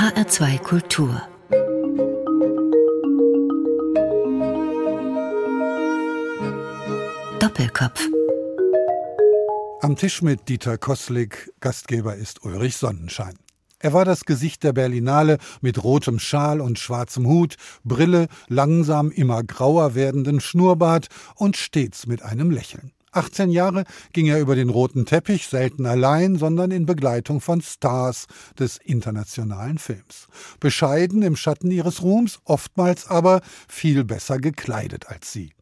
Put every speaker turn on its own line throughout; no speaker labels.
HR2 Kultur Doppelkopf
Am Tisch mit Dieter Koslik, Gastgeber ist Ulrich Sonnenschein. Er war das Gesicht der Berlinale mit rotem Schal und schwarzem Hut, Brille, langsam immer grauer werdenden Schnurrbart und stets mit einem Lächeln. 18 Jahre ging er über den roten Teppich, selten allein, sondern in Begleitung von Stars des internationalen Films. Bescheiden im Schatten ihres Ruhms, oftmals aber viel besser gekleidet als sie.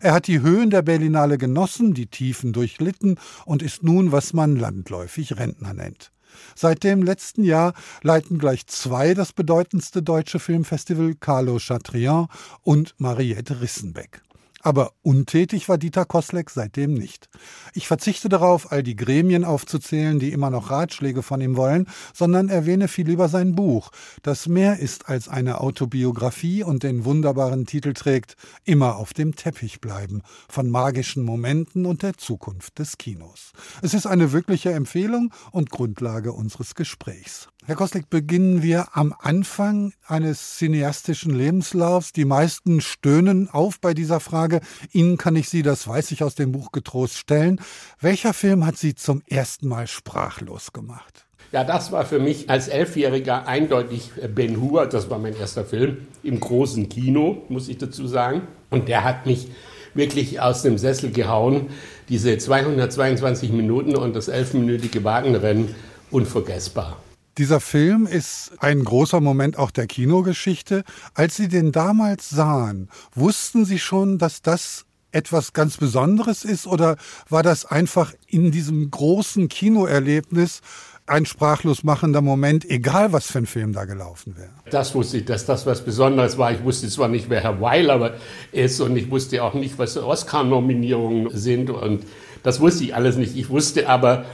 Er hat die Höhen der Berlinale genossen, die Tiefen durchlitten und ist nun, was man landläufig Rentner nennt. Seit dem letzten Jahr leiten gleich zwei das bedeutendste deutsche Filmfestival Carlo Chatrian und Mariette Rissenbeck. Aber untätig war Dieter Koslek seitdem nicht. Ich verzichte darauf, all die Gremien aufzuzählen, die immer noch Ratschläge von ihm wollen, sondern erwähne viel über sein Buch, das mehr ist als eine Autobiografie und den wunderbaren Titel trägt Immer auf dem Teppich bleiben von magischen Momenten und der Zukunft des Kinos. Es ist eine wirkliche Empfehlung und Grundlage unseres Gesprächs. Herr Koslik, beginnen wir am Anfang eines cineastischen Lebenslaufs. Die meisten stöhnen auf bei dieser Frage. Ihnen kann ich sie, das weiß ich aus dem Buch, getrost stellen. Welcher Film hat Sie zum ersten Mal sprachlos gemacht?
Ja, das war für mich als Elfjähriger eindeutig Ben Hur. Das war mein erster Film im großen Kino, muss ich dazu sagen. Und der hat mich wirklich aus dem Sessel gehauen. Diese 222 Minuten und das elfminütige Wagenrennen, unvergessbar.
Dieser Film ist ein großer Moment auch der Kinogeschichte. Als Sie den damals sahen, wussten Sie schon, dass das etwas ganz Besonderes ist oder war das einfach in diesem großen Kinoerlebnis ein sprachlos machender Moment, egal was für ein Film da gelaufen wäre.
Das wusste ich, dass das was Besonderes war. Ich wusste zwar nicht, wer Herr Weiler ist und ich wusste auch nicht, was Oscar-Nominierungen sind und das wusste ich alles nicht. Ich wusste aber,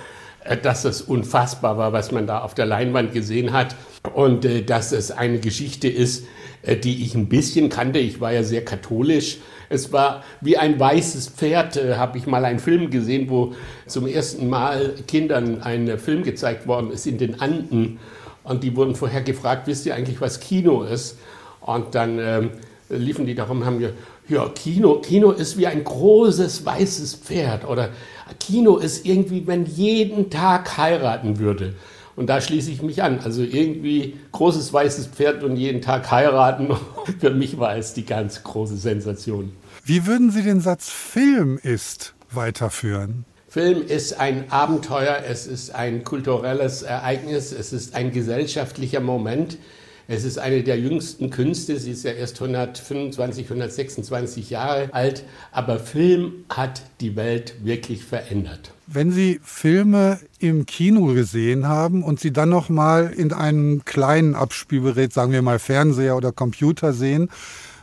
dass es unfassbar war, was man da auf der Leinwand gesehen hat und äh, dass es eine Geschichte ist, äh, die ich ein bisschen kannte. Ich war ja sehr katholisch. Es war wie ein weißes Pferd, äh, habe ich mal einen Film gesehen, wo zum ersten Mal Kindern ein Film gezeigt worden ist in den Anden und die wurden vorher gefragt, wisst ihr eigentlich, was Kino ist? Und dann ähm, liefen die darum haben gesagt, ja, Kino, Kino ist wie ein großes weißes Pferd oder Kino ist irgendwie, wenn jeden Tag heiraten würde. Und da schließe ich mich an. Also irgendwie großes weißes Pferd und jeden Tag heiraten. Für mich war es die ganz große Sensation.
Wie würden Sie den Satz Film ist weiterführen?
Film ist ein Abenteuer, es ist ein kulturelles Ereignis, es ist ein gesellschaftlicher Moment. Es ist eine der jüngsten Künste. Sie ist ja erst 125, 126 Jahre alt. Aber Film hat die Welt wirklich verändert.
Wenn Sie Filme im Kino gesehen haben und sie dann noch mal in einem kleinen Abspielgerät, sagen wir mal Fernseher oder Computer sehen,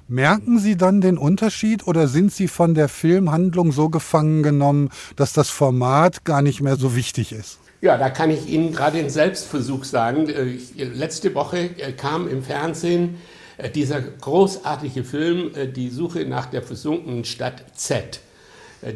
merken Sie dann den Unterschied oder sind Sie von der Filmhandlung so gefangen genommen, dass das Format gar nicht mehr so wichtig ist?
Ja, da kann ich Ihnen gerade den Selbstversuch sagen. Äh, letzte Woche äh, kam im Fernsehen äh, dieser großartige Film Die Suche nach der versunkenen Stadt Z.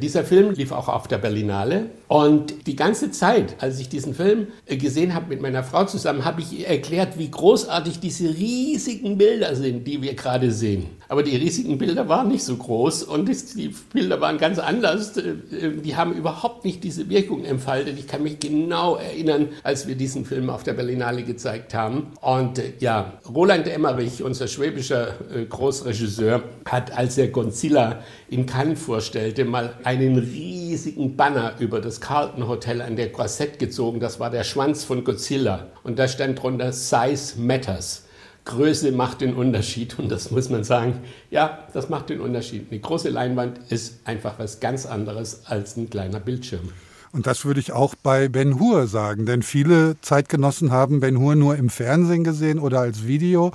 Dieser Film lief auch auf der Berlinale. Und die ganze Zeit, als ich diesen Film gesehen habe mit meiner Frau zusammen, habe ich ihr erklärt, wie großartig diese riesigen Bilder sind, die wir gerade sehen. Aber die riesigen Bilder waren nicht so groß und die Bilder waren ganz anders. Äh, die haben überhaupt nicht diese Wirkung entfaltet. Ich kann mich genau erinnern, als wir diesen Film auf der Berlinale gezeigt haben. Und äh, ja, Roland Emmerich, unser schwäbischer äh, Großregisseur, hat, als er Godzilla in Cannes vorstellte, mal einen riesigen Banner über das Carlton Hotel an der Croisette gezogen. Das war der Schwanz von Godzilla. Und da stand drunter Size Matters. Größe macht den Unterschied und das muss man sagen, ja, das macht den Unterschied. Eine große Leinwand ist einfach was ganz anderes als ein kleiner Bildschirm.
Und das würde ich auch bei Ben Hur sagen, denn viele Zeitgenossen haben Ben Hur nur im Fernsehen gesehen oder als Video.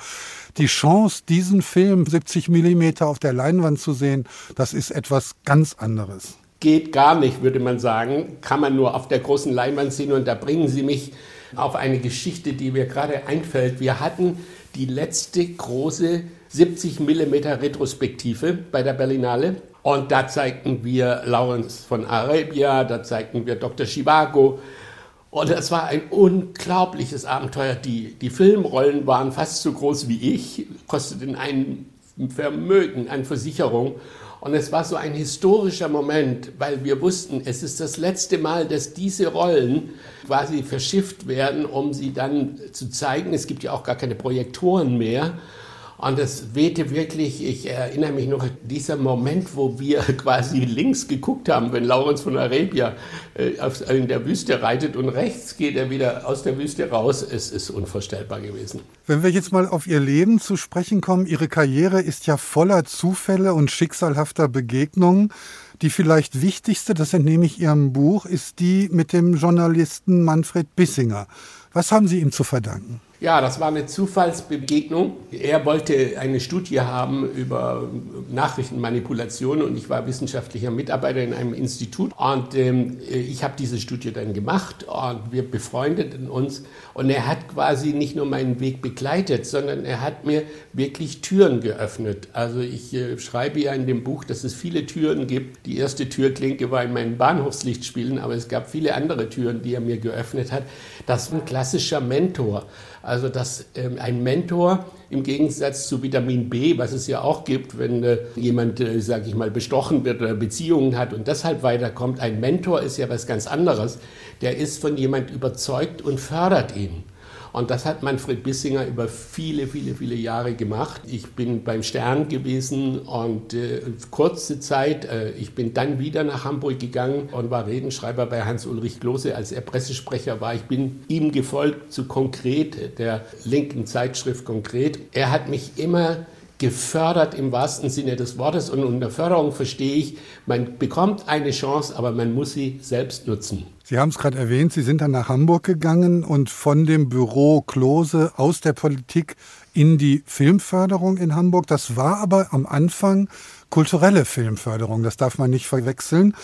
Die Chance, diesen Film 70 Millimeter auf der Leinwand zu sehen, das ist etwas ganz anderes.
Geht gar nicht, würde man sagen. Kann man nur auf der großen Leinwand sehen und da bringen Sie mich auf eine Geschichte, die mir gerade einfällt. Wir hatten die letzte große 70 mm Retrospektive bei der Berlinale. Und da zeigten wir Lawrence von Arabia, da zeigten wir Dr. Chivago. Und es war ein unglaubliches Abenteuer. Die, die Filmrollen waren fast so groß wie ich, kosteten ein Vermögen an Versicherung. Und es war so ein historischer Moment, weil wir wussten, es ist das letzte Mal, dass diese Rollen quasi verschifft werden, um sie dann zu zeigen. Es gibt ja auch gar keine Projektoren mehr. Und es wehte wirklich, ich erinnere mich noch, dieser Moment, wo wir quasi links geguckt haben, wenn Laurens von Arabia äh, in der Wüste reitet und rechts geht er wieder aus der Wüste raus, es ist unvorstellbar gewesen.
Wenn wir jetzt mal auf Ihr Leben zu sprechen kommen, Ihre Karriere ist ja voller Zufälle und schicksalhafter Begegnungen. Die vielleicht wichtigste, das entnehme ich Ihrem Buch, ist die mit dem Journalisten Manfred Bissinger. Was haben Sie ihm zu verdanken?
Ja, das war eine Zufallsbegegnung. Er wollte eine Studie haben über Nachrichtenmanipulation und ich war wissenschaftlicher Mitarbeiter in einem Institut und ähm, ich habe diese Studie dann gemacht und wir befreundeten uns und er hat quasi nicht nur meinen Weg begleitet, sondern er hat mir wirklich Türen geöffnet. Also ich äh, schreibe ja in dem Buch, dass es viele Türen gibt. Die erste Türklinke war in meinen Bahnhofslichtspielen, aber es gab viele andere Türen, die er mir geöffnet hat. Das war ein klassischer Mentor. Also dass ähm, ein Mentor im Gegensatz zu Vitamin B, was es ja auch gibt, wenn äh, jemand, äh, sage ich mal, bestochen wird oder Beziehungen hat und deshalb weiterkommt. Ein Mentor ist ja was ganz anderes. Der ist von jemand überzeugt und fördert ihn. Und das hat Manfred Bissinger über viele, viele, viele Jahre gemacht. Ich bin beim Stern gewesen und äh, kurze Zeit, äh, ich bin dann wieder nach Hamburg gegangen und war Redenschreiber bei Hans-Ulrich Klose, als er Pressesprecher war. Ich bin ihm gefolgt zu Konkret, der linken Zeitschrift Konkret. Er hat mich immer gefördert im wahrsten Sinne des Wortes. Und unter Förderung verstehe ich, man bekommt eine Chance, aber man muss sie selbst nutzen.
Sie haben es gerade erwähnt, Sie sind dann nach Hamburg gegangen und von dem Büro Klose aus der Politik in die Filmförderung in Hamburg. Das war aber am Anfang kulturelle Filmförderung, das darf man nicht verwechseln.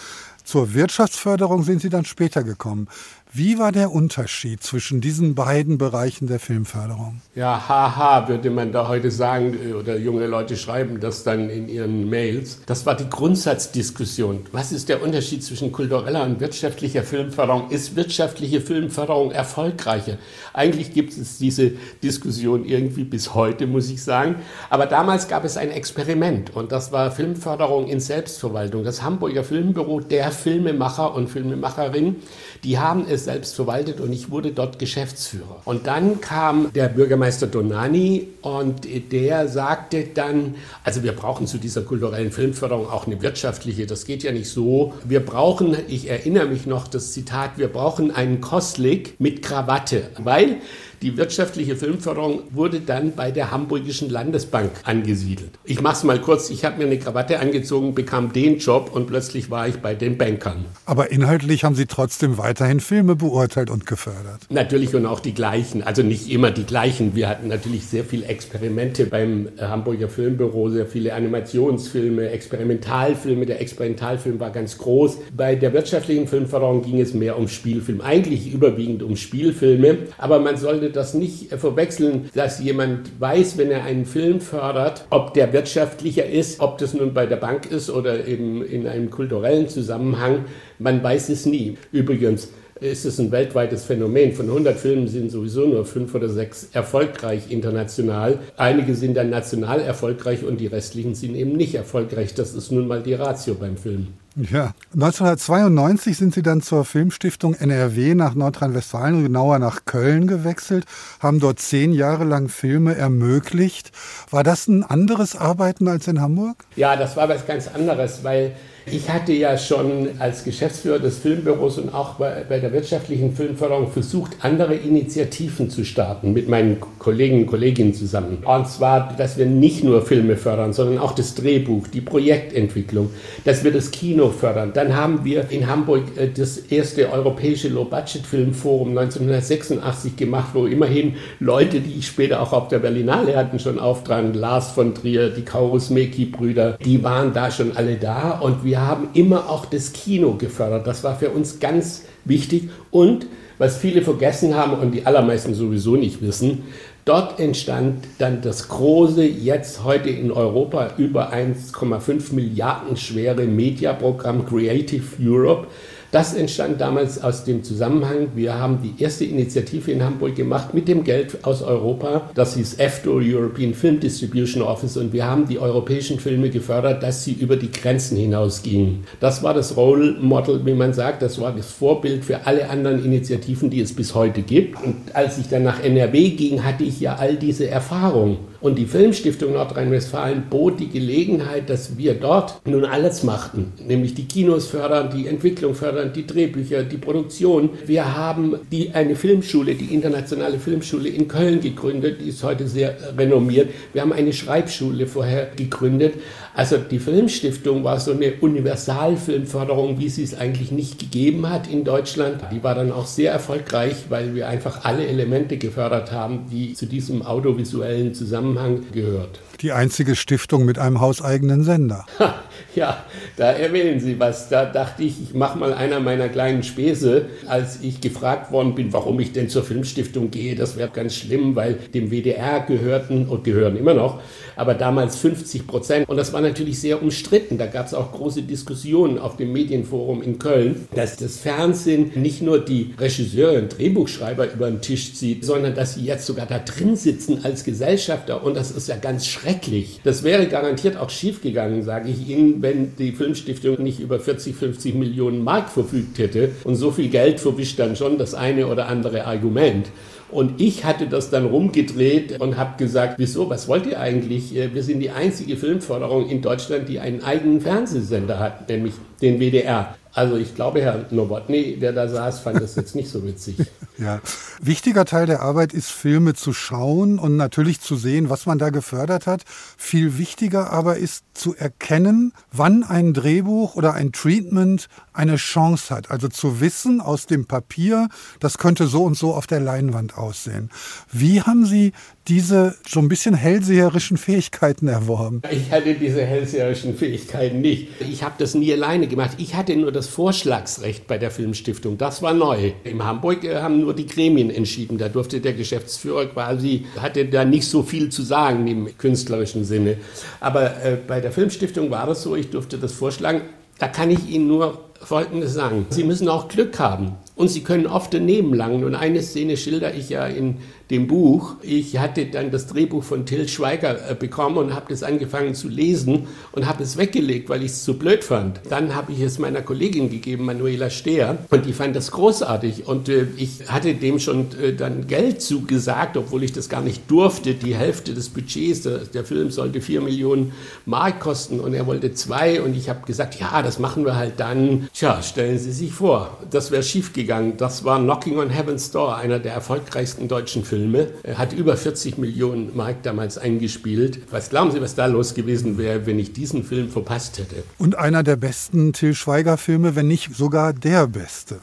Zur Wirtschaftsförderung sind Sie dann später gekommen. Wie war der Unterschied zwischen diesen beiden Bereichen der Filmförderung?
Ja, haha, würde man da heute sagen, äh, oder junge Leute schreiben das dann in ihren Mails. Das war die Grundsatzdiskussion. Was ist der Unterschied zwischen kultureller und wirtschaftlicher Filmförderung? Ist wirtschaftliche Filmförderung erfolgreicher? Eigentlich gibt es diese Diskussion irgendwie bis heute, muss ich sagen. Aber damals gab es ein Experiment und das war Filmförderung in Selbstverwaltung. Das Hamburger Filmbüro der Filmemacher und Filmemacherinnen, die haben es selbst verwaltet und ich wurde dort Geschäftsführer. Und dann kam der Bürgermeister Donani und der sagte dann, also wir brauchen zu dieser kulturellen Filmförderung auch eine wirtschaftliche, das geht ja nicht so. Wir brauchen, ich erinnere mich noch das Zitat, wir brauchen einen Kostlik mit Krawatte, weil die wirtschaftliche Filmförderung wurde dann bei der Hamburgischen Landesbank angesiedelt. Ich mache es mal kurz. Ich habe mir eine Krawatte angezogen, bekam den Job und plötzlich war ich bei den Bankern.
Aber inhaltlich haben Sie trotzdem weiterhin Filme beurteilt und gefördert.
Natürlich und auch die gleichen. Also nicht immer die gleichen. Wir hatten natürlich sehr viele Experimente beim Hamburger Filmbüro, sehr viele Animationsfilme, Experimentalfilme. Der Experimentalfilm war ganz groß. Bei der wirtschaftlichen Filmförderung ging es mehr um Spielfilm. Eigentlich überwiegend um Spielfilme. Aber man sollte sollte das nicht verwechseln, dass jemand weiß, wenn er einen Film fördert, ob der wirtschaftlicher ist, ob das nun bei der Bank ist oder eben in einem kulturellen Zusammenhang. Man weiß es nie. Übrigens, ist es ein weltweites Phänomen. Von 100 Filmen sind sowieso nur fünf oder sechs erfolgreich international. Einige sind dann national erfolgreich und die restlichen sind eben nicht erfolgreich. Das ist nun mal die Ratio beim Film.
Ja, 1992 sind Sie dann zur Filmstiftung NRW nach Nordrhein-Westfalen, genauer nach Köln gewechselt, haben dort zehn Jahre lang Filme ermöglicht. War das ein anderes Arbeiten als in Hamburg?
Ja, das war was ganz anderes, weil ich hatte ja schon als Geschäftsführer des Filmbüros und auch bei, bei, der wirtschaftlichen Filmförderung versucht, andere Initiativen zu starten mit meinen Kollegen und Kolleginnen zusammen. Und zwar, dass wir nicht nur Filme fördern, sondern auch das Drehbuch, die Projektentwicklung, dass wir das Kino fördern. Dann haben wir in Hamburg äh, das erste europäische Low-Budget-Filmforum 1986 gemacht, wo immerhin Leute, die ich später auch auf der Berlinale hatten, schon auftragen, Lars von Trier, die Kaurus-Meki-Brüder, die waren da schon alle da und wir wir haben immer auch das Kino gefördert. Das war für uns ganz wichtig. Und was viele vergessen haben und die allermeisten sowieso nicht wissen, dort entstand dann das große, jetzt heute in Europa über 1,5 Milliarden schwere Mediaprogramm Creative Europe, Das entstand damals aus dem Zusammenhang, wir haben die erste Initiative in Hamburg gemacht mit dem Geld aus Europa. Das hieß EFDO, European Film Distribution Office, und wir haben die europäischen Filme gefördert, dass sie über die Grenzen hinausgingen. Das war das Role Model, wie man sagt, das war das Vorbild für alle anderen Initiativen, die es bis heute gibt. Und als ich dann nach NRW ging, hatte ich ja all diese Erfahrung. Und die Filmstiftung Nordrhein-Westfalen bot die Gelegenheit, dass wir dort nun alles machten, nämlich die Kinos fördern, die Entwicklung fördern, die Drehbücher, die Produktion. Wir haben die, eine Filmschule, die internationale Filmschule in Köln gegründet, die ist heute sehr renommiert. Wir haben eine Schreibschule vorher gegründet. Also die Filmstiftung war so eine Universalfilmförderung, wie sie es eigentlich nicht gegeben hat in Deutschland. Die war dann auch sehr erfolgreich, weil wir einfach alle Elemente gefördert haben, die zu diesem audiovisuellen Zusammenhang gehört.
Die einzige Stiftung mit einem hauseigenen Sender.
ja, da erwähnen Sie was. Da dachte ich, ich mache mal einer meiner kleinen Späße, als ich gefragt worden bin, warum ich denn zur Filmstiftung gehe. Das wäre ganz schlimm, weil dem WDR gehörten und gehören immer noch, aber damals 50 Prozent. Und das war natürlich sehr umstritten. Da gab es auch große Diskussionen auf dem Medienforum in Köln, dass das Fernsehen nicht nur die Regisseure und Drehbuchschreiber über den Tisch zieht, sondern dass sie jetzt sogar da drin sitzen als Gesellschafter. Und das ist ja ganz schrecklich. Das wäre garantiert auch schiefgegangen, sage ich Ihnen, wenn die Filmstiftung nicht über 40, 50 Millionen Mark verfügt hätte. Und so viel Geld verwischt dann schon das eine oder andere Argument. Und ich hatte das dann rumgedreht und habe gesagt, wieso, was wollt ihr eigentlich? Äh, wir sind die einzige Filmförderung in Deutschland, die einen eigenen Fernsehsender hat, nämlich den WDR. Also ich glaube, Herr Nowotny, der da saß, fand das jetzt nicht so witzig.
ja. Wichtiger Teil der Arbeit ist, Filme zu schauen und natürlich zu sehen, was man da gefördert hat. Viel wichtiger aber ist zu erkennen, wann ein Drehbuch oder ein Treatment eine Chance hat. Also zu wissen aus dem Papier, das könnte so und so auf der Leinwand aussehen. Wie haben Sie diese so ein bisschen hellseherischen Fähigkeiten erworben?
Ich hatte diese hellseherischen Fähigkeiten nicht. Ich habe das nie alleine gemacht. Ich hatte nur das Vorschlagsrecht bei der Filmstiftung. Das war neu. In Hamburg äh, haben nur die Gremien entschieden. Da durfte der Geschäftsführer quasi, hatte da nicht so viel zu sagen im künstlerischen Sinne. Aber äh, bei der Filmstiftung war das so, ich durfte das vorschlagen. Da kann ich Ihnen nur Folgendes sagen. Sie müssen auch Glück haben und Sie können oft daneben langen. Und eine Szene schilder ich ja in dem Buch. Ich hatte dann das Drehbuch von Till Schweiger äh, bekommen und habe das angefangen zu lesen und habe es weggelegt, weil ich es zu blöd fand. Dann habe ich es meiner Kollegin gegeben, Manuela Stehr, und die fand das großartig. Und äh, ich hatte dem schon äh, dann Geld zugesagt, obwohl ich das gar nicht durfte. Die Hälfte des Budgets, der, der Film sollte vier Millionen Mark kosten und er wollte zwei. Und ich habe gesagt, ja, das machen wir halt dann. Tja, stellen Sie sich vor, das wäre schiefgegangen. Das war Knocking on Heaven's Door, einer der erfolgreichsten deutschen Filme. Filme. Hat über 40 Millionen Mark damals eingespielt. Was glauben Sie, was da los gewesen wäre, wenn ich diesen Film verpasst hätte?
Und einer der besten Till Schweiger-Filme, wenn nicht sogar der beste.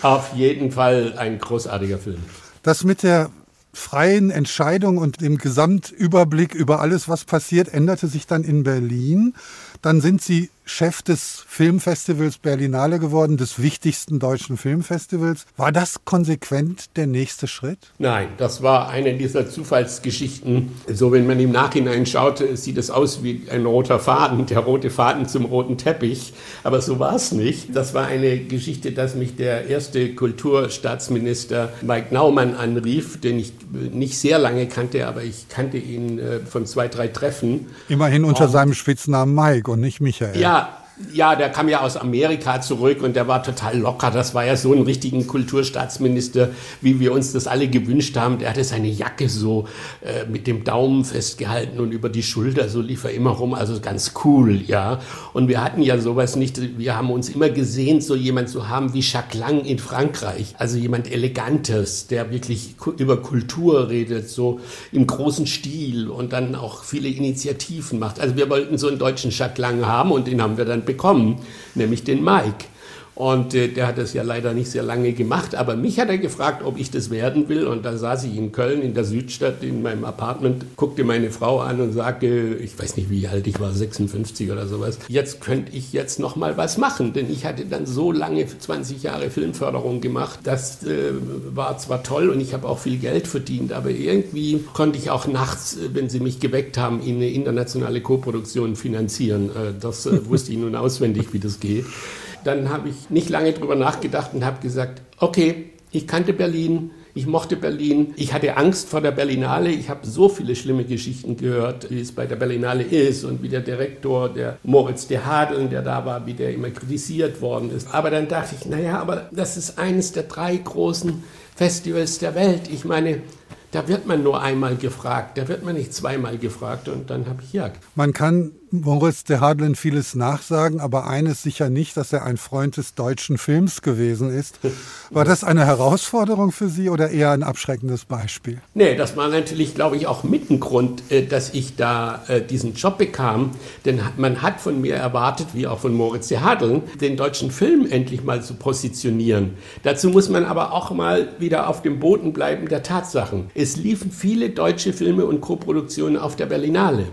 Auf jeden Fall ein großartiger Film.
Das mit der freien Entscheidung und dem Gesamtüberblick über alles, was passiert, änderte sich dann in Berlin. Dann sind Sie Chef des Filmfestivals Berlinale geworden, des wichtigsten deutschen Filmfestivals. War das konsequent der nächste Schritt?
Nein, das war eine dieser Zufallsgeschichten. So, wenn man im Nachhinein schaut, sieht es aus wie ein roter Faden, der rote Faden zum roten Teppich. Aber so war es nicht. Das war eine Geschichte, dass mich der erste Kulturstaatsminister Mike Naumann anrief, den ich nicht sehr lange kannte, aber ich kannte ihn äh, von zwei, drei Treffen.
Immerhin unter und, seinem Spitznamen Mike und nicht Michael.
Ja, já ja, der kam ja aus Amerika zurück und der war total locker. Das war ja so ein richtigen Kulturstaatsminister, wie wir uns das alle gewünscht haben. Der hatte seine Jacke so äh, mit dem Daumen festgehalten und über die Schulter, so lief er immer rum. Also ganz cool, ja. Und wir hatten ja sowas nicht. Wir haben uns immer gesehen, so jemand zu haben wie Jacques Lang in Frankreich. Also jemand Elegantes, der wirklich über Kultur redet, so im großen Stil und dann auch viele Initiativen macht. Also wir wollten so einen deutschen Jacques Lang haben und den haben wir dann bekommen, nämlich den Mike. Und äh, der hat das ja leider nicht sehr lange gemacht, aber mich hat er gefragt, ob ich das werden will. Und da saß ich in Köln in der Südstadt in meinem Apartment, guckte meine Frau an und sagte, ich weiß nicht, wie alt ich war, 56 oder sowas. Jetzt könnte ich jetzt noch mal was machen, denn ich hatte dann so lange 20 Jahre Filmförderung gemacht. Das äh, war zwar toll und ich habe auch viel Geld verdient, aber irgendwie konnte ich auch nachts, äh, wenn sie mich geweckt haben, in eine internationale Koproduktion finanzieren. Äh, das äh, wusste ich nun auswendig, wie das geht. Dann habe ich nicht lange drüber nachgedacht und habe gesagt, okay, ich kannte Berlin, ich mochte Berlin. Ich hatte Angst vor der Berlinale. Ich habe so viele schlimme Geschichten gehört, wie es bei der Berlinale ist und wie der Direktor, der Moritz de Hadeln, der da war, wie der immer kritisiert worden ist. Aber dann dachte ich, naja, aber das ist eines der drei großen Festivals der Welt. Ich meine, da wird man nur einmal gefragt, da wird man nicht zweimal gefragt und dann habe ich ja.
Man kann Moritz de Hadlen vieles nachsagen, aber eines sicher nicht, dass er ein Freund des deutschen Films gewesen ist. War das eine Herausforderung für Sie oder eher ein abschreckendes Beispiel?
Nee, das war natürlich, glaube ich, auch mit äh, dass ich da äh, diesen Job bekam. Denn man hat von mir erwartet, wie auch von Moritz de Hadlen, den deutschen Film endlich mal zu positionieren. Dazu muss man aber auch mal wieder auf dem Boden bleiben der Tatsachen. Es liefen viele deutsche Filme und Koproduktionen auf der Berlinale.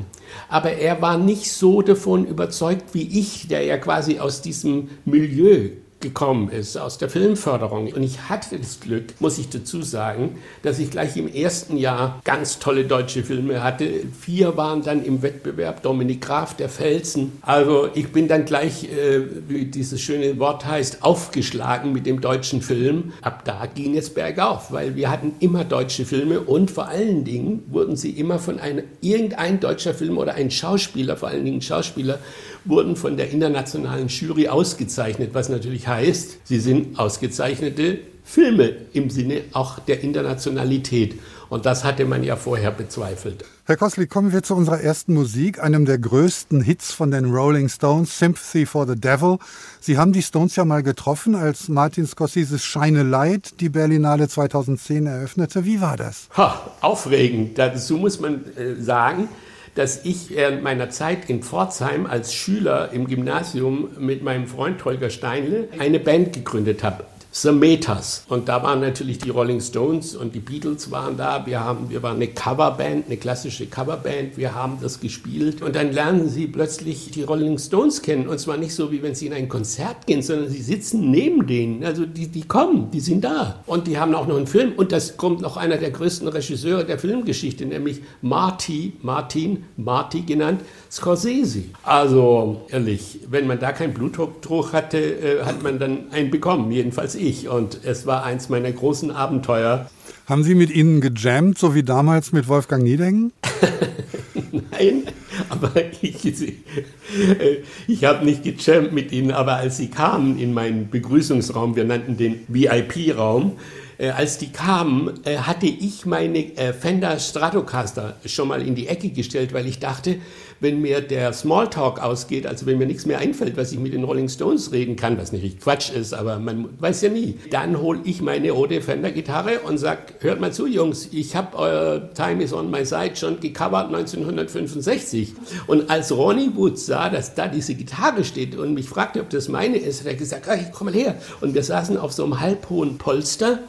Aber er war nicht so davon überzeugt wie ich, der ja quasi aus diesem Milieu gekommen ist aus der Filmförderung. Und ich hatte das Glück, muss ich dazu sagen, dass ich gleich im ersten Jahr ganz tolle deutsche Filme hatte. Vier waren dann im Wettbewerb, Dominik Graf, Der Felsen. Also ich bin dann gleich, äh, wie dieses schöne Wort heißt, aufgeschlagen mit dem deutschen Film. Ab da ging es bergauf, weil wir hatten immer deutsche Filme und vor allen Dingen wurden sie immer von einem, irgendein deutscher Film oder ein Schauspieler, vor allen Dingen Schauspieler, wurden von der internationalen Jury ausgezeichnet, was natürlich heißt, sie sind ausgezeichnete Filme im Sinne auch der Internationalität. Und das hatte man ja vorher bezweifelt.
Herr Koslik, kommen wir zu unserer ersten Musik, einem der größten Hits von den Rolling Stones, Sympathy for the Devil. Sie haben die Stones ja mal getroffen, als Martin Scorseses Shine Light die Berlinale 2010 eröffnete. Wie war das?
Ha, aufregend. Dazu muss man äh, sagen, dass ich während meiner Zeit in Pforzheim als Schüler im Gymnasium mit meinem Freund Holger Steinle eine Band gegründet habe. The Metas. Und da waren natürlich die Rolling Stones und die Beatles waren da. Wir, haben, wir waren eine Coverband, eine klassische Coverband. Wir haben das gespielt. Und dann lernen sie plötzlich die Rolling Stones kennen. Und zwar nicht so, wie wenn sie in ein Konzert gehen, sondern sie sitzen neben denen. Also die, die kommen, die sind da. Und die haben auch noch einen Film. Und das kommt noch einer der größten Regisseure der Filmgeschichte, nämlich Marty, Martin, Marty genannt, Scorsese. Also ehrlich, wenn man da keinen Blutdruck hatte, äh, hat man dann einen bekommen. Jedenfalls ich. Und es war eins meiner großen Abenteuer.
Haben Sie mit Ihnen gejammt, so wie damals mit Wolfgang Niedengen?
Nein, aber ich, äh, ich habe nicht gejammt mit Ihnen, aber als Sie kamen in meinen Begrüßungsraum, wir nannten den VIP-Raum, äh, als die kamen, äh, hatte ich meine Fender Stratocaster schon mal in die Ecke gestellt, weil ich dachte, wenn mir der Smalltalk ausgeht, also wenn mir nichts mehr einfällt, was ich mit den Rolling Stones reden kann, was nicht Quatsch ist, aber man weiß ja nie, dann hole ich meine rote Fender-Gitarre und sag, hört mal zu, Jungs, ich habe euer Time is on my side schon gecovert 1965. Und als Ronnie Wood sah, dass da diese Gitarre steht und mich fragte, ob das meine ist, hat er gesagt, hey, komm mal her. Und wir saßen auf so einem halbhohen Polster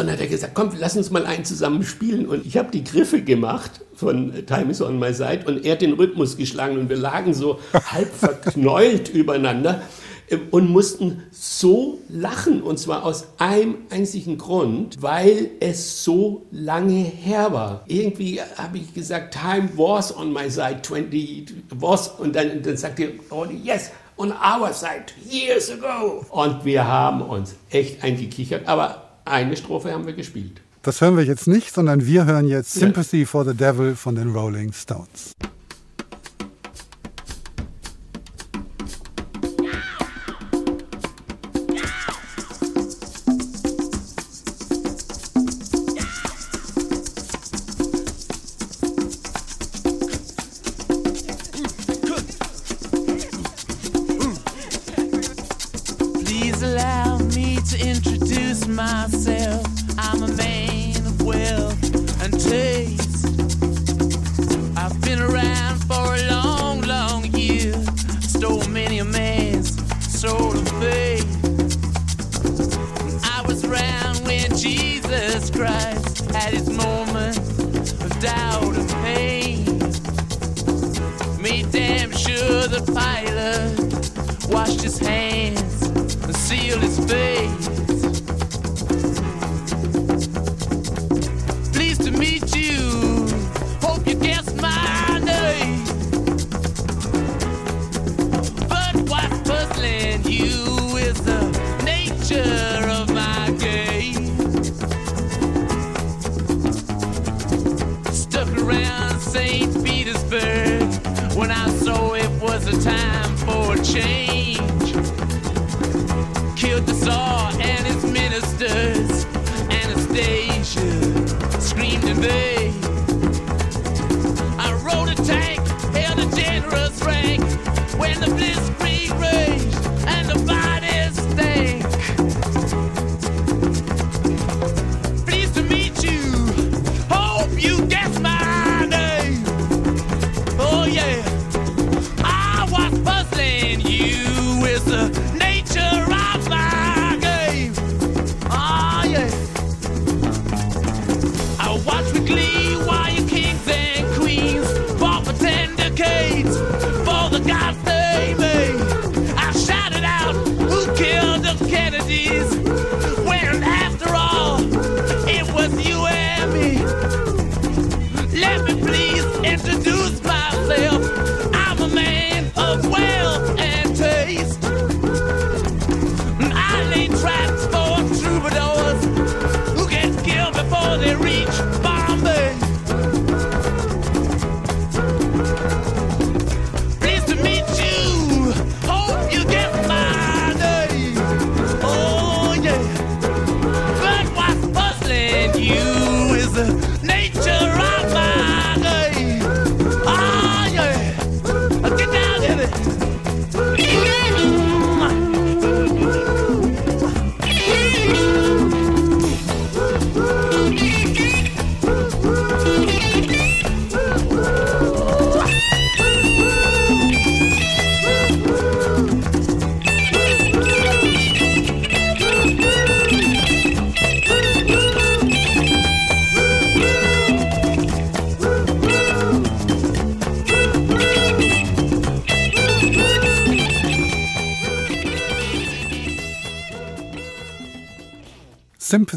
und dann hat er gesagt, komm, lass uns mal einen zusammen spielen. Und ich habe die Griffe gemacht von Time is on my side und er hat den Rhythmus geschlagen und wir lagen so halb verknäult übereinander ähm, und mussten so lachen und zwar aus einem einzigen Grund, weil es so lange her war. Irgendwie habe ich gesagt, Time was on my side, 20 was und dann, dann sagte er, oh yes, on our side, years ago. Und wir haben uns echt eingekichert, aber eine Strophe haben wir gespielt.
Das hören wir jetzt nicht, sondern wir hören jetzt Sympathy for the Devil von den Rolling Stones.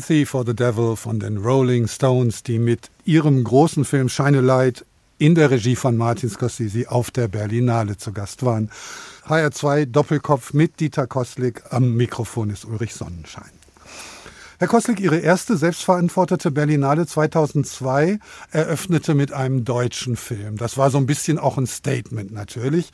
Sympathy for the Devil von den Rolling Stones, die mit ihrem großen Film Shine a Light in der Regie von Martin Scorsese auf der Berlinale zu Gast waren. HR2 Doppelkopf mit Dieter Kostlik. Am Mikrofon ist Ulrich Sonnenschein. Herr Kostlik, Ihre erste selbstverantwortete Berlinale 2002 eröffnete mit einem deutschen Film. Das war so ein bisschen auch ein Statement natürlich.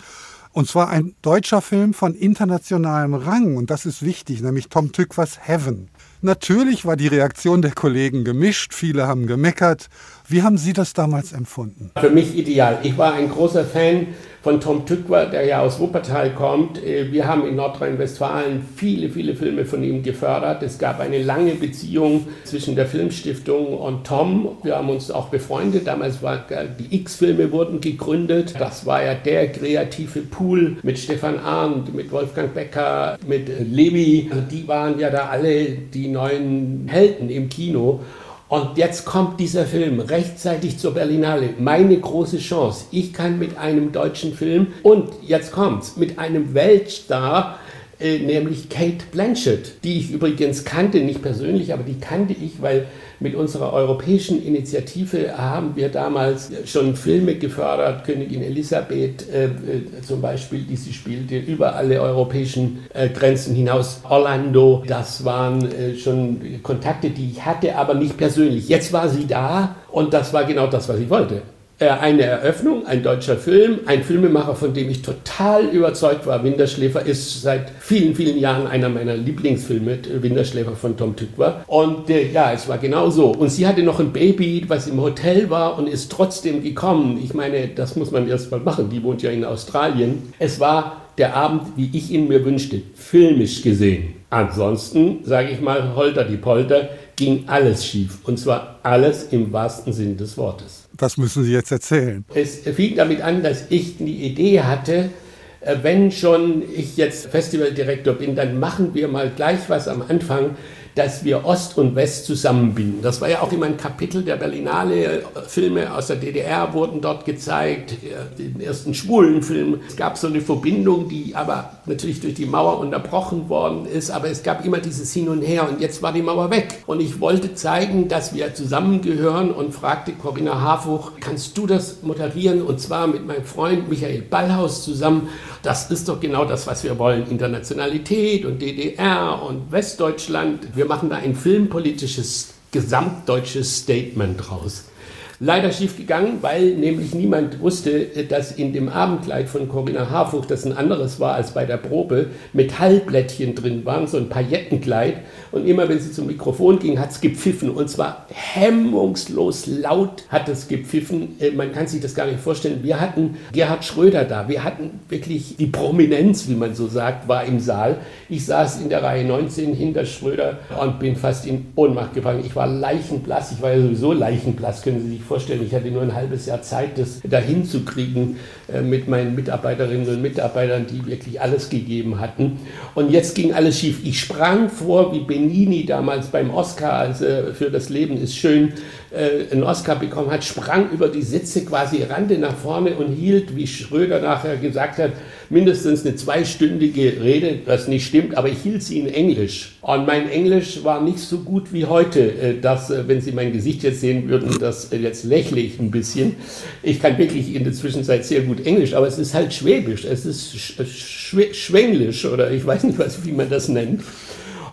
Und zwar ein deutscher Film von internationalem Rang. Und das ist wichtig, nämlich Tom Tückwers Heaven. Natürlich war die Reaktion der Kollegen gemischt. Viele haben gemeckert. Wie haben Sie das damals empfunden?
Für mich ideal. Ich war ein großer Fan von Tom Tückwer, der ja aus Wuppertal kommt. Wir haben in Nordrhein-Westfalen viele, viele Filme von ihm gefördert. Es gab eine lange Beziehung zwischen der Filmstiftung und Tom. Wir haben uns auch befreundet. Damals waren die X-Filme wurden gegründet. Das war ja der kreative Pool mit Stefan Arndt, mit Wolfgang Becker, mit Levi. Die waren ja da alle die neuen Helden im Kino. Und jetzt kommt dieser Film rechtzeitig zur Berlinale. Meine große Chance. Ich kann mit einem deutschen Film und jetzt kommt's, mit einem Weltstar, äh, nämlich Kate Blanchett, die ich übrigens kannte, nicht persönlich, aber die kannte ich, weil mit unserer europäischen Initiative haben wir damals schon Filme gefördert, Königin Elisabeth äh, äh, zum Beispiel, die sie spielte, über alle europäischen äh, Grenzen hinaus. Orlando, das waren äh, schon Kontakte, die ich hatte, aber nicht persönlich. Jetzt war sie da und das war genau das, was ich wollte eine Eröffnung, ein deutscher Film, ein Filmemacher, von dem ich total überzeugt war. Winterschläfer ist seit vielen, vielen Jahren einer meiner Lieblingsfilme, Winterschläfer von Tom Tykwer. Und äh, ja, es war genau so. Und sie hatte noch ein Baby, was im Hotel war und ist trotzdem gekommen. Ich meine, das muss man erst mal machen. Die wohnt ja in Australien. Es war der Abend, wie ich ihn mir wünschte, filmisch gesehen. Ansonsten, sage ich mal, holter die Polter, ging alles schief. Und zwar alles im wahrsten Sinn des Wortes.
Das müssen Sie jetzt erzählen.
Es fing damit an, dass ich die Idee hatte, wenn schon ich jetzt Festivaldirektor bin, dann machen wir mal gleich was am Anfang, dass wir Ost und West zusammenbinden. Das war ja auch immer ein Kapitel der Berlinale. Filme aus der DDR wurden dort gezeigt, den ersten schwulen Film. Es gab so eine Verbindung, die aber natürlich durch die Mauer unterbrochen worden ist, aber es gab immer dieses Hin und Her und jetzt war die Mauer weg. Und ich wollte zeigen, dass wir zusammengehören und fragte Corinna Harfuch, kannst du das moderieren? Und zwar mit meinem Freund Michael Ballhaus zusammen. Das ist doch genau das, was wir wollen. Internationalität und DDR und Westdeutschland. Wir machen da ein filmpolitisches, gesamtdeutsches Statement draus. Leider schief gegangen, weil nämlich niemand wusste, dass in dem Abendkleid von Corinna Harfuch, das ein anderes war als bei der Probe, Metallblättchen drin waren, so ein Paillettenkleid. Und immer wenn sie zum Mikrofon ging, hat es gepfiffen. Und zwar hemmungslos laut hat es gepfiffen. Äh, man kann sich das gar nicht vorstellen. Wir hatten Gerhard Schröder da. Wir hatten wirklich die Prominenz, wie man so sagt, war im Saal. Ich saß in der Reihe 19 hinter Schröder und bin fast in Ohnmacht gefallen. Ich war leichenblass. Ich war ja sowieso leichenblass, können Sie sich vorstellen, ich hatte nur ein halbes Jahr Zeit, das dahin zu kriegen mit meinen Mitarbeiterinnen und Mitarbeitern, die wirklich alles gegeben hatten. Und jetzt ging alles schief. Ich sprang vor wie Benini damals beim Oscar, also für das Leben ist schön, äh, einen Oscar bekommen hat, sprang über die Sitze quasi, rannte nach vorne und hielt, wie Schröder nachher gesagt hat, mindestens eine zweistündige Rede, was nicht stimmt, aber ich hielt sie in Englisch. Und mein Englisch war nicht so gut wie heute. Äh, das, äh, wenn Sie mein Gesicht jetzt sehen würden, das jetzt lächle ich ein bisschen. Ich kann wirklich in der Zwischenzeit sehr gut Englisch, aber es ist halt Schwäbisch, es ist Schwenglisch oder ich weiß nicht, was, wie man das nennt.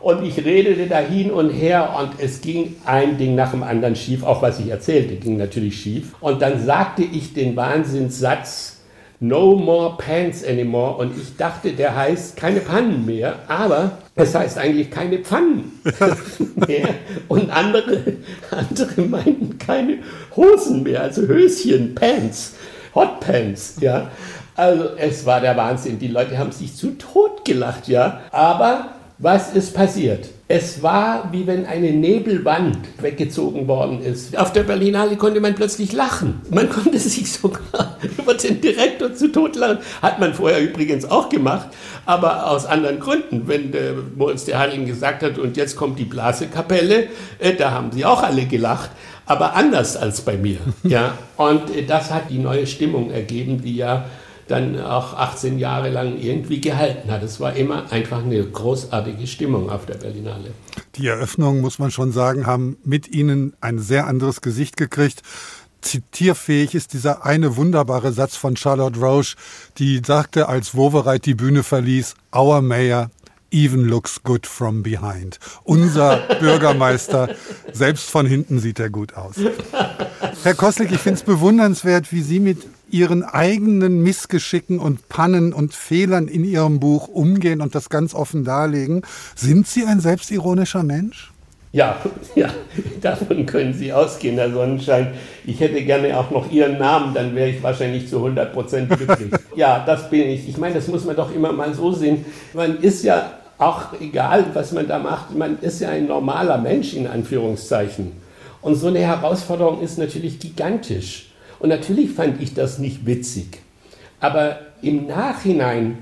Und ich redete da hin und her und es ging ein Ding nach dem anderen schief. Auch was ich erzählte, ging natürlich schief. Und dann sagte ich den Wahnsinnssatz, No more pants anymore. Und ich dachte, der heißt keine Pannen mehr, aber es heißt eigentlich keine Pfannen mehr. Und andere, andere meinten keine Hosen mehr, also Höschen, Pants, Hotpants, ja. Also es war der Wahnsinn. Die Leute haben sich zu Tod gelacht, ja. Aber was ist passiert? Es war, wie wenn eine Nebelwand weggezogen worden ist. Auf der Berlinale konnte man plötzlich lachen. Man konnte sich sogar über den Direktor zu Tod lachen. Hat man vorher übrigens auch gemacht, aber aus anderen Gründen. Wenn der Moritz der Heiligen gesagt hat, und jetzt kommt die Blasekapelle, äh, da haben sie auch alle gelacht. Aber anders als bei mir. ja. Und äh, das hat die neue Stimmung ergeben, die ja dann auch 18 Jahre lang irgendwie gehalten hat. Es war immer einfach eine großartige Stimmung auf der Berlinale.
Die Eröffnungen, muss man schon sagen, haben mit Ihnen ein sehr anderes Gesicht gekriegt zitierfähig ist dieser eine wunderbare Satz von Charlotte Roche, die sagte, als Wovereit die Bühne verließ, Our Mayor even looks good from behind. Unser Bürgermeister, selbst von hinten sieht er gut aus. Herr Koslik, ich finde es bewundernswert, wie Sie mit Ihren eigenen Missgeschicken und Pannen und Fehlern in Ihrem Buch umgehen und das ganz offen darlegen. Sind Sie ein selbstironischer Mensch?
Ja, ja, davon können Sie ausgehen, Herr Sonnenschein. Ich hätte gerne auch noch Ihren Namen, dann wäre ich wahrscheinlich zu 100 Prozent glücklich. ja, das bin ich. Ich meine, das muss man doch immer mal so sehen. Man ist ja auch egal, was man da macht, man ist ja ein normaler Mensch in Anführungszeichen. Und so eine Herausforderung ist natürlich gigantisch. Und natürlich fand ich das nicht witzig. Aber im Nachhinein,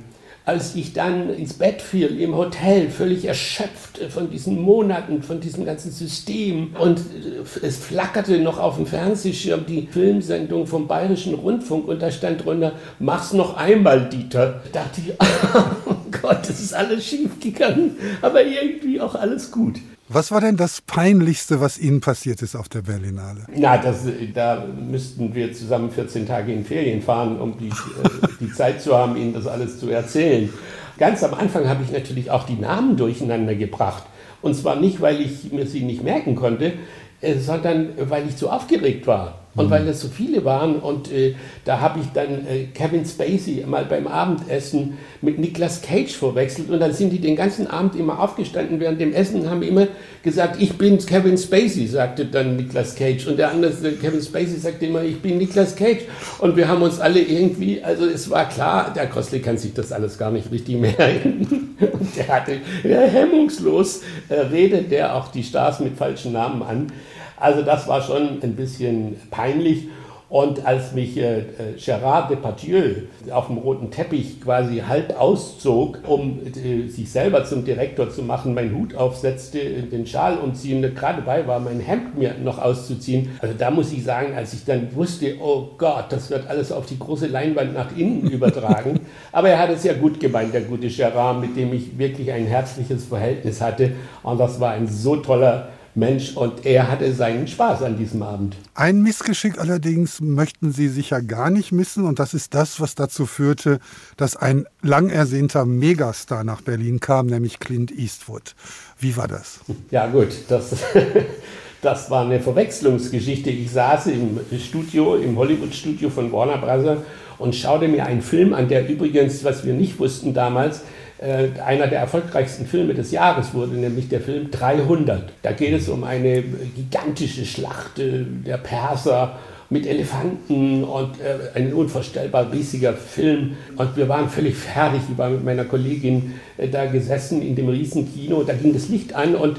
als ich dann ins Bett fiel im Hotel, völlig erschöpft von diesen Monaten, von diesem ganzen System und es flackerte noch auf dem Fernsehschirm die Filmsendung vom Bayerischen Rundfunk und da stand drunter, mach's noch einmal, Dieter. Da dachte ich, oh Gott, das ist alles schief gegangen, aber irgendwie auch alles gut.
Was war denn das Peinlichste, was Ihnen passiert ist auf der Berlinale?
Na, das, da müssten wir zusammen 14 Tage in Ferien fahren, um die, äh, die Zeit zu haben, Ihnen das alles zu erzählen. Ganz am Anfang habe ich natürlich auch die Namen durcheinander gebracht. Und zwar nicht, weil ich mir sie nicht merken konnte, sondern weil ich zu aufgeregt war. Und weil das so viele waren. Und äh, da habe ich dann äh, Kevin Spacey mal beim Abendessen mit Nicolas Cage verwechselt. Und dann sind die den ganzen Abend immer aufgestanden während dem Essen und haben immer gesagt, ich bin Kevin Spacey, sagte dann Nicolas Cage. Und der andere, äh, Kevin Spacey, sagte immer, ich bin Nicolas Cage. Und wir haben uns alle irgendwie, also es war klar, der Kostli kann sich das alles gar nicht richtig merken. Und der hatte, ja, hemmungslos äh, redet der auch die Stars mit falschen Namen an. Also das war schon ein bisschen peinlich. Und als mich äh, Gérard Depardieu auf dem roten Teppich quasi halb auszog, um äh, sich selber zum Direktor zu machen, meinen Hut aufsetzte, den Schal umziehen, gerade dabei war, mein Hemd mir noch auszuziehen. Also da muss ich sagen, als ich dann wusste, oh Gott, das wird alles auf die große Leinwand nach innen übertragen. Aber er hat es ja gut gemeint, der gute Gérard, mit dem ich wirklich ein herzliches Verhältnis hatte. Und das war ein so toller Mensch und er hatte seinen Spaß an diesem Abend.
Ein Missgeschick allerdings möchten Sie sicher gar nicht missen und das ist das, was dazu führte, dass ein lang ersehnter Megastar nach Berlin kam, nämlich Clint Eastwood. Wie war das?
Ja gut, das, Das war eine Verwechslungsgeschichte. Ich saß im Studio, im Hollywood-Studio von Warner Bros. und schaute mir einen Film an, der übrigens, was wir nicht wussten damals, äh, einer der erfolgreichsten Filme des Jahres wurde, nämlich der Film 300. Da geht es um eine gigantische Schlacht äh, der Perser mit Elefanten und äh, ein unvorstellbar riesiger Film. Und wir waren völlig fertig. Ich war mit meiner Kollegin äh, da gesessen in dem riesen Kino. Da ging das Licht an und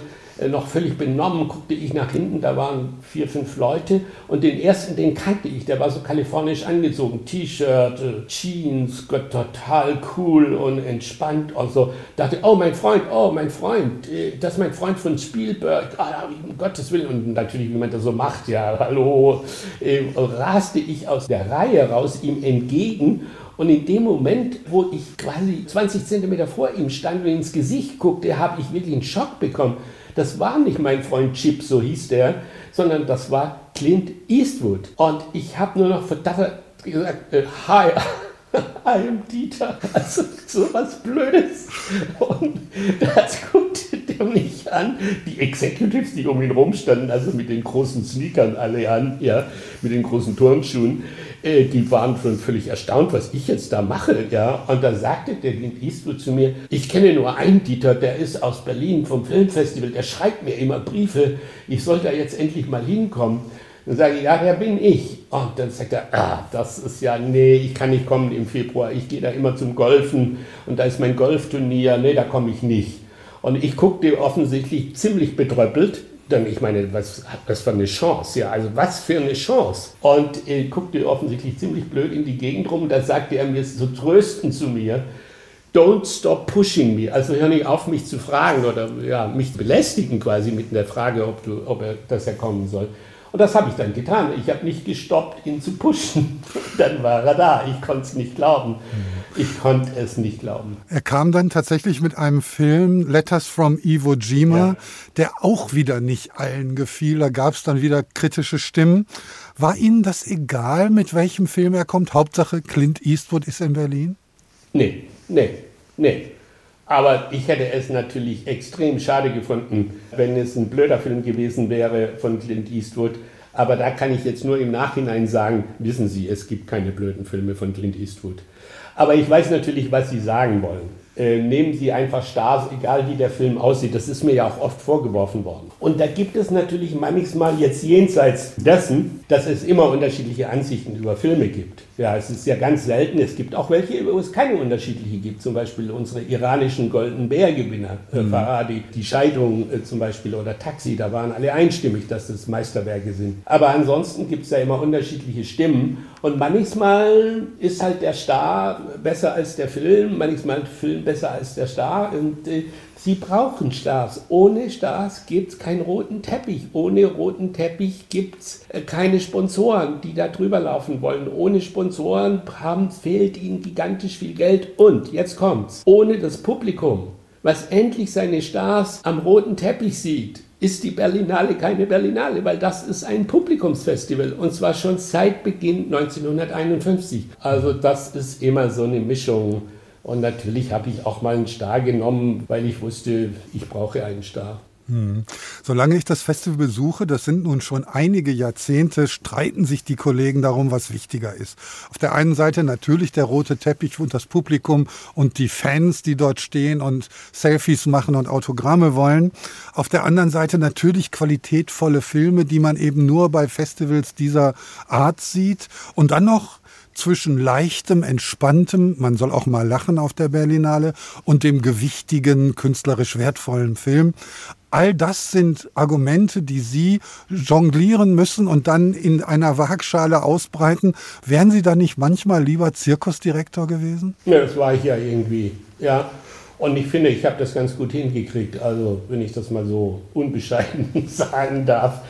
noch völlig benommen, guckte ich nach hinten, da waren vier, fünf Leute und den ersten, den kannte ich, der war so kalifornisch angezogen, T-Shirt, äh, Jeans, total cool und entspannt und so. Dachte, oh mein Freund, oh mein Freund, äh, das ist mein Freund von Spielberg, ah, um Gottes Willen und natürlich, wie man das so macht, ja, hallo, raste ich aus der Reihe raus ihm entgegen und in dem Moment, wo ich quasi 20 Zentimeter vor ihm stand und ins Gesicht guckte, habe ich wirklich einen Schock bekommen. Das war nicht mein Freund Chip, so hieß der, sondern das war Clint Eastwood. Und ich habe nur noch verdattert gesagt, äh, hi, I am Dieter. Also so was Blödes. Und das guckte der mich an. Die Executives, die um ihn rumstanden, also mit den großen Sneakern alle an, ja, mit den großen Turnschuhen, äh, die waren schon völlig erstaunt, was ich jetzt da mache. Ja. Und da sagte der Clint Eastwood zu mir, ich kenne nur einen Dieter, der ist aus Berlin vom Filmfestival, der schreibt mir immer Briefe, ich soll da jetzt endlich mal hinkommen. Dann sage ich, ja, der bin ich. Und dann sagt er, ah, das ist ja, nee, ich kann nicht kommen im Februar. Ich gehe da immer zum Golfen und da ist mein Golfturnier. Nee, da komme ich nicht. Und ich guckte offensichtlich ziemlich betröppelt dann, ich meine, was das für eine Chance? Ja, also was für eine Chance? Und er guckte offensichtlich ziemlich blöd in die Gegend rum. Da sagte er mir so tröstend zu mir, don't stop pushing me. Also hör nicht auf, mich zu fragen oder ja, mich belästigen quasi mit der Frage, ob, du, ob er, dass er kommen soll. Und das habe ich dann getan. Ich habe nicht gestoppt, ihn zu pushen. Dann war er da. Ich konnte es nicht glauben. Ich konnte es nicht glauben.
Er kam dann tatsächlich mit einem Film, Letters from Iwo Jima, ja. der auch wieder nicht allen gefiel. Da gab es dann wieder kritische Stimmen. War Ihnen das egal, mit welchem Film er kommt? Hauptsache Clint Eastwood ist in Berlin?
Nee, nee, nee. Aber ich hätte es natürlich extrem schade gefunden, wenn es ein blöder Film gewesen wäre von Clint Eastwood. Aber da kann ich jetzt nur im Nachhinein sagen, wissen Sie, es gibt keine blöden Filme von Clint Eastwood. Aber ich weiß natürlich, was Sie sagen wollen. Äh, nehmen Sie einfach Stars, egal wie der Film aussieht. Das ist mir ja auch oft vorgeworfen worden. Und da gibt es natürlich manchmal jetzt jenseits dessen, dass es immer unterschiedliche Ansichten über Filme gibt. Ja, es ist ja ganz selten. Es gibt auch welche, wo es keine unterschiedliche gibt. Zum Beispiel unsere iranischen Golden Bear-Gewinner, äh, mhm. Faradi, die Scheidung äh, zum Beispiel oder Taxi, da waren alle einstimmig, dass das Meisterwerke sind. Aber ansonsten gibt es ja immer unterschiedliche Stimmen. Und manchmal ist halt der Star besser als der Film, manchmal der Film besser als der Star. Und äh, Sie brauchen Stars. Ohne Stars gibt es keinen roten Teppich. Ohne roten Teppich gibt es äh, keine Sponsoren, die da drüber laufen wollen. Ohne Sponsoren haben, fehlt ihnen gigantisch viel Geld. Und jetzt kommt's. Ohne das Publikum, was endlich seine Stars am roten Teppich sieht, ist die Berlinale keine Berlinale, weil das ist ein Publikumsfestival und zwar schon seit Beginn 1951. Also das ist immer so eine Mischung und natürlich habe ich auch mal einen Star genommen, weil ich wusste, ich brauche einen Star.
Hm. Solange ich das Festival besuche, das sind nun schon einige Jahrzehnte, streiten sich die Kollegen darum, was wichtiger ist. Auf der einen Seite natürlich der rote Teppich und das Publikum und die Fans, die dort stehen und Selfies machen und Autogramme wollen. Auf der anderen Seite natürlich qualitätvolle Filme, die man eben nur bei Festivals dieser Art sieht. Und dann noch zwischen leichtem, entspanntem, man soll auch mal lachen auf der Berlinale, und dem gewichtigen, künstlerisch wertvollen Film. All das sind Argumente, die Sie jonglieren müssen und dann in einer Waagschale ausbreiten. Wären Sie da nicht manchmal lieber Zirkusdirektor gewesen?
Ja, das war ich ja irgendwie. Ja. Und ich finde, ich habe das ganz gut hingekriegt. Also, wenn ich das mal so unbescheiden sagen darf.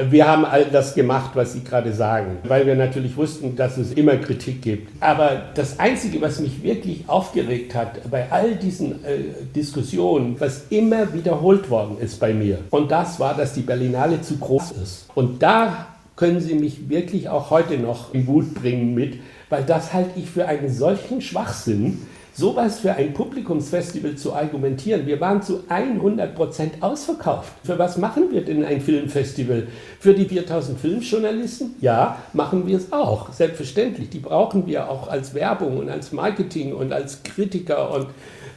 Wir haben all das gemacht, was Sie gerade sagen, weil wir natürlich wussten, dass es immer Kritik gibt. Aber das Einzige, was mich wirklich aufgeregt hat bei all diesen äh, Diskussionen, was immer wiederholt worden ist bei mir, und das war, dass die Berlinale zu groß ist. Und da können Sie mich wirklich auch heute noch in Wut bringen mit, weil das halte ich für einen solchen Schwachsinn, sowas für ein Publikumsfestival zu argumentieren. Wir waren zu 100 Prozent ausverkauft. Für was machen wir denn ein Filmfestival? Für die 4000 Filmjournalisten? Ja, machen wir es auch. Selbstverständlich. Die brauchen wir auch als Werbung und als Marketing und als Kritiker und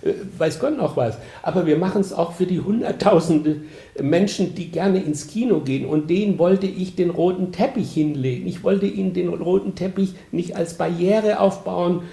äh, weiß Gott noch was. Aber wir machen es auch für die Hunderttausende Menschen, die gerne ins Kino gehen. Und denen wollte ich den roten Teppich hinlegen. Ich wollte ihnen den roten Teppich nicht als Barriere aufbauen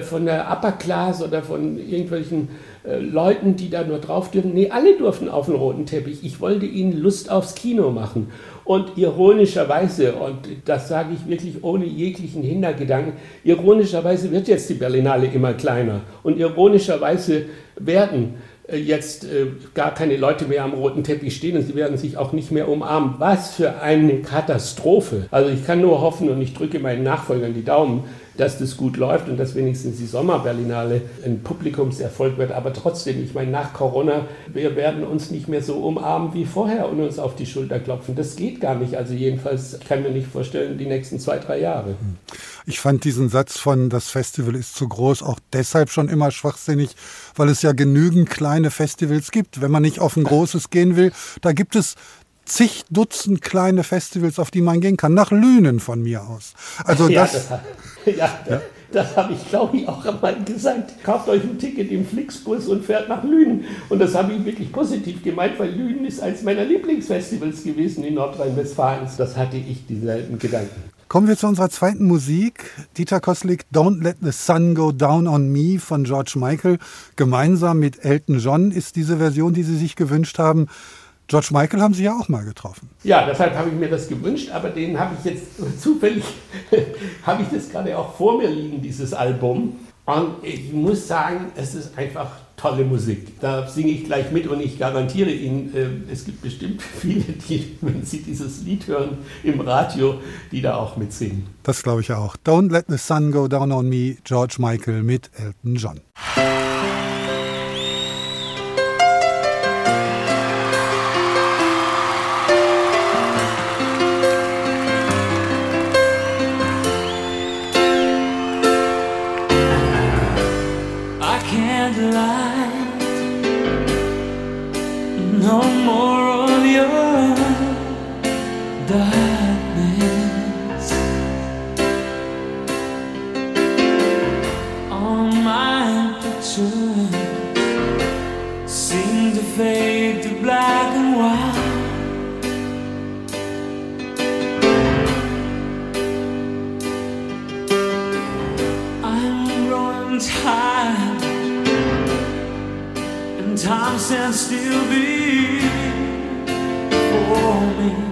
von der Upper Class oder von irgendwelchen äh, Leuten, die da nur drauf dürfen. Nee, alle durften auf den roten Teppich. Ich wollte ihnen Lust aufs Kino machen. Und ironischerweise, und das sage ich wirklich ohne jeglichen Hintergedanken, ironischerweise wird jetzt die Berlinale immer kleiner. Und ironischerweise werden äh, jetzt äh, gar keine Leute mehr am roten Teppich stehen und sie werden sich auch nicht mehr umarmen. Was für eine Katastrophe. Also ich kann nur hoffen und ich drücke meinen Nachfolgern die Daumen, dass das gut läuft und dass wenigstens die Sommerberlinale ein Publikumserfolg wird. Aber trotzdem, ich meine, nach Corona, wir werden uns nicht mehr so umarmen wie vorher und uns auf die Schulter klopfen. Das geht gar nicht. Also jedenfalls kann ich mir nicht vorstellen, die nächsten zwei, drei Jahre.
Ich fand diesen Satz von das Festival ist zu groß auch deshalb schon immer schwachsinnig, weil es ja genügend kleine Festivals gibt. Wenn man nicht auf ein großes gehen will, da gibt es zig Dutzend kleine Festivals, auf die man gehen kann, nach Lünen von mir aus. Also
Ja,
das,
das, ja, das habe ich, glaube ich, auch einmal gesagt. Kauft euch ein Ticket im Flixbus und fährt nach Lünen. Und das habe ich wirklich positiv gemeint, weil Lünen ist eines meiner Lieblingsfestivals gewesen in Nordrhein-Westfalen. Das hatte ich dieselben Gedanken.
Kommen wir zu unserer zweiten Musik. Dieter Koslik, Don't Let the Sun Go Down on Me von George Michael. Gemeinsam mit Elton John ist diese Version, die Sie sich gewünscht haben. George Michael haben Sie ja auch mal getroffen.
Ja, deshalb habe ich mir das gewünscht, aber den habe ich jetzt zufällig, habe ich das gerade auch vor mir liegen, dieses Album. Und ich muss sagen, es ist einfach tolle Musik. Da singe ich gleich mit und ich garantiere Ihnen, äh, es gibt bestimmt viele, die, wenn sie dieses Lied hören im Radio, die da auch mitsingen.
Das glaube ich auch. Don't Let the Sun Go Down on Me, George Michael mit Elton John.
No more time stands still before me.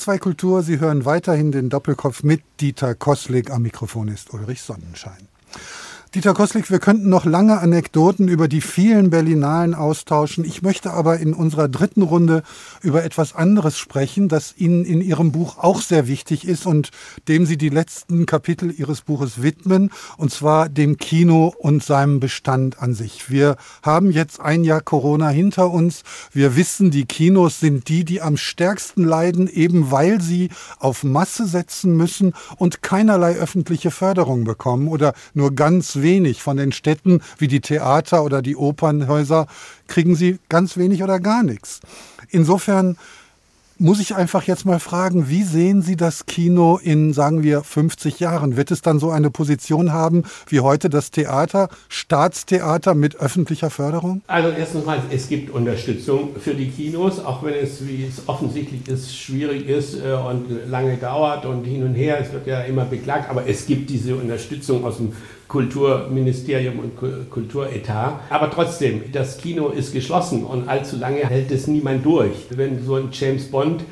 HR2 Kultur, Sie hören weiterhin den Doppelkopf mit Dieter Koslik. Am Mikrofon ist Ulrich Sonnenschein. Dieter Koslik, wir könnten noch lange Anekdoten über die vielen Berlinalen austauschen. Ich möchte aber in unserer dritten Runde über etwas anderes sprechen, das Ihnen in Ihrem Buch auch sehr wichtig ist und dem Sie die letzten Kapitel Ihres Buches widmen, und zwar dem Kino und seinem Bestand an sich. Wir haben jetzt ein Jahr Corona hinter uns. Wir wissen, die Kinos sind die, die am stärksten leiden, eben weil sie auf Masse setzen müssen und keinerlei öffentliche Förderung bekommen oder nur ganz wenig. Von den Städten wie die Theater oder die Opernhäuser kriegen sie ganz wenig oder gar nichts. Insofern muss ich einfach jetzt mal fragen, wie sehen Sie das Kino in, sagen wir, 50 Jahren? Wird es dann so eine Position haben wie heute das Theater, Staatstheater mit öffentlicher Förderung?
Also erstens mal, es gibt Unterstützung für die Kinos, auch wenn es, wie es offensichtlich ist, schwierig ist äh, und lange dauert und hin und her. Es wird ja immer beklagt, aber es gibt diese Unterstützung aus dem Kulturministerium und Kulturetat. Aber trotzdem, das Kino ist geschlossen und allzu lange hält es niemand durch. Wenn so ein James Bond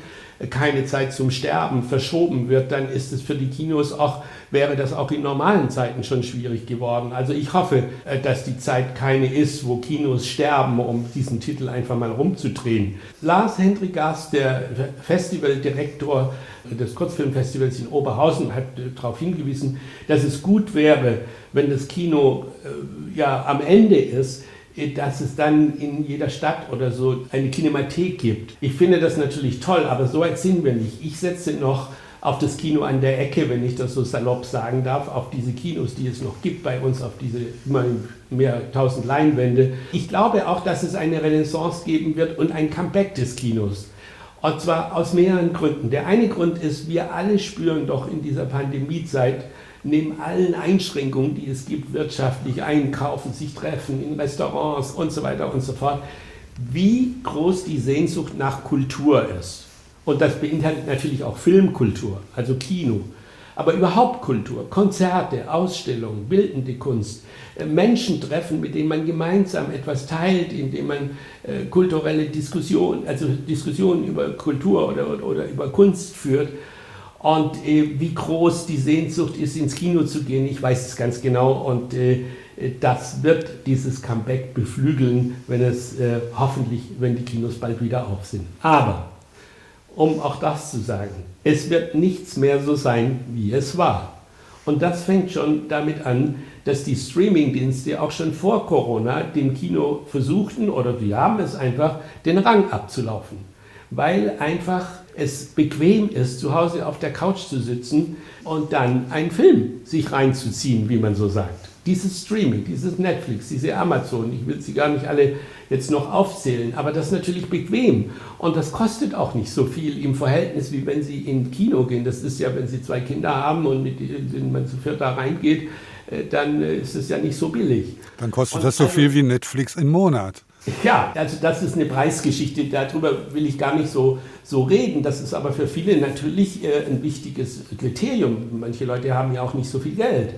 keine Zeit zum Sterben verschoben wird, dann ist es für die Kinos auch, wäre das auch in normalen Zeiten schon schwierig geworden. Also ich hoffe, äh, dass die Zeit keine ist, wo Kinos sterben, um diesen Titel einfach mal rumzudrehen. Lars Hendrik Gast, der Festivaldirektor des Kurzfilmfestivals in Oberhausen, hat äh, darauf hingewiesen, dass es gut wäre, wenn das Kino äh, ja am Ende ist, dass es dann in jeder Stadt oder so eine Kinemathek gibt. Ich finde das natürlich toll, aber so weit sind wir nicht. Ich setze noch auf das Kino an der Ecke, wenn ich das so salopp sagen darf, auf diese Kinos, die es noch gibt bei uns, auf diese immerhin mehr tausend Leinwände. Ich glaube auch, dass es eine Renaissance geben wird und ein Comeback des Kinos. Und zwar aus mehreren Gründen. Der eine Grund ist, wir alle spüren doch in dieser Pandemiezeit, neben allen Einschränkungen, die es gibt, wirtschaftlich einkaufen, sich treffen in Restaurants und so weiter und so fort, wie groß die Sehnsucht nach Kultur ist. Und das beinhaltet natürlich auch Filmkultur, also Kino, aber überhaupt Kultur, Konzerte, Ausstellungen, bildende Kunst, äh, Menschen treffen, mit denen man gemeinsam etwas teilt, indem man äh, kulturelle Diskussionen, also Diskussionen über Kultur oder, oder, oder über Kunst führt und äh, wie groß die Sehnsucht ist, ins Kino zu gehen, ich weiß es ganz genau. Und äh, das wird dieses Comeback beflügeln, wenn es äh, hoffentlich, wenn die Kinos bald wieder auf sind. Aber, um auch das zu sagen, es wird nichts mehr so sein, wie es war. Und das fängt schon damit an, dass die Streamingdienste auch schon vor Corona dem Kino versuchten, oder wir haben es einfach, den Rang abzulaufen. Weil einfach es bequem ist, zu Hause auf der Couch zu sitzen und dann einen Film sich reinzuziehen, wie man so sagt. Dieses Streaming, dieses Netflix, diese Amazon, ich will sie gar nicht alle jetzt noch aufzählen, aber das ist natürlich bequem und das kostet auch nicht so viel im Verhältnis, wie wenn Sie in Kino gehen. Das ist ja, wenn Sie zwei Kinder haben und mit denen man zu viert da reingeht, äh, dann äh, ist es ja nicht so billig.
Dann kostet und das so viel wie Netflix im Monat.
Ja, also das ist eine Preisgeschichte, darüber will ich gar nicht so, so reden. Das ist aber für viele natürlich äh, ein wichtiges Kriterium. Manche Leute haben ja auch nicht so viel Geld.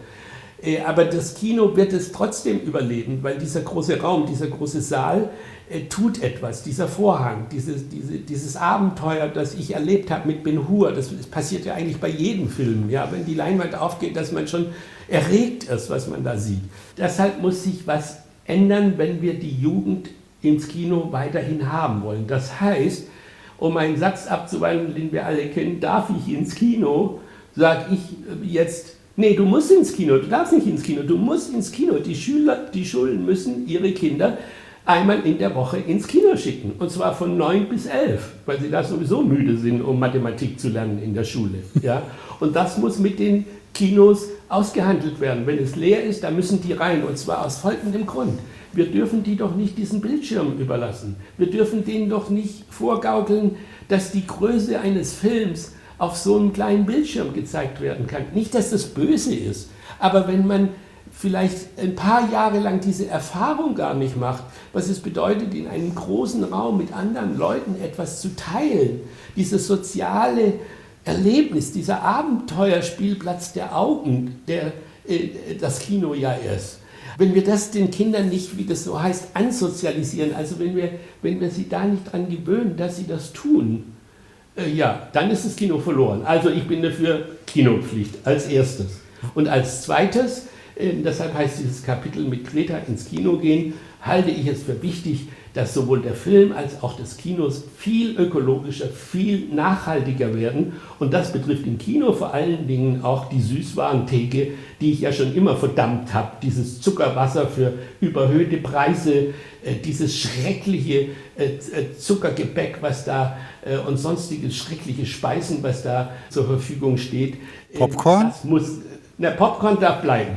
Äh, aber das Kino wird es trotzdem überleben, weil dieser große Raum, dieser große Saal äh, tut etwas. Dieser Vorhang, dieses, diese, dieses Abenteuer, das ich erlebt habe mit Ben Hur, das, das, passiert ja eigentlich bei jedem Film. Ja, wenn die Leinwand aufgeht, dass man schon erregt ist, was man da sieht. Deshalb muss sich was ändern, wenn wir die Jugend ins Kino weiterhin haben wollen. Das heißt, um einen Satz abzuwandeln, den wir alle kennen, darf ich ins Kino, sage ich jetzt, nee, du musst ins Kino, du darfst nicht ins Kino, du musst ins Kino. Die Schüler, die Schulen müssen ihre Kinder einmal in der Woche ins Kino schicken. Und zwar von 9 bis 11, weil sie da sowieso müde sind, um Mathematik zu lernen in der Schule. Ja? Und das muss mit den Kinos ausgehandelt werden. Wenn es leer ist, dann müssen die rein. Und zwar aus folgendem Grund. Wir dürfen die doch nicht diesen Bildschirm überlassen. Wir dürfen denen doch nicht vorgaukeln, dass die Größe eines Films auf so einem kleinen Bildschirm gezeigt werden kann. Nicht, dass das böse ist, aber wenn man vielleicht ein paar Jahre lang diese Erfahrung gar nicht macht, was es bedeutet, in einem großen Raum mit anderen Leuten etwas zu teilen, dieses soziale Erlebnis, dieser Abenteuerspielplatz der Augen, der äh, das Kino ja ist. Wenn wir das den Kindern nicht, wie das so heißt, ansozialisieren, also wenn wir, wenn wir sie da nicht dran gewöhnen, dass sie das tun, äh, ja, dann ist das Kino verloren. Also ich bin dafür Kinopflicht als erstes. Und als zweites, deshalb heißt dieses Kapitel mit Greta ins Kino gehen, halte ich es für wichtig, dass sowohl der Film als auch des Kinos viel ökologischer, viel nachhaltiger werden. Und das betrifft im Kino vor allen Dingen auch die Süßwarentheke, die ich ja schon immer verdammt habe. Dieses Zuckerwasser für überhöhte Preise, äh, dieses schreckliche äh, äh, Zuckergebäck, was da und sonstige schreckliche Speisen, was da zur Verfügung steht.
Popcorn?
Das muss, na, Popcorn darf bleiben.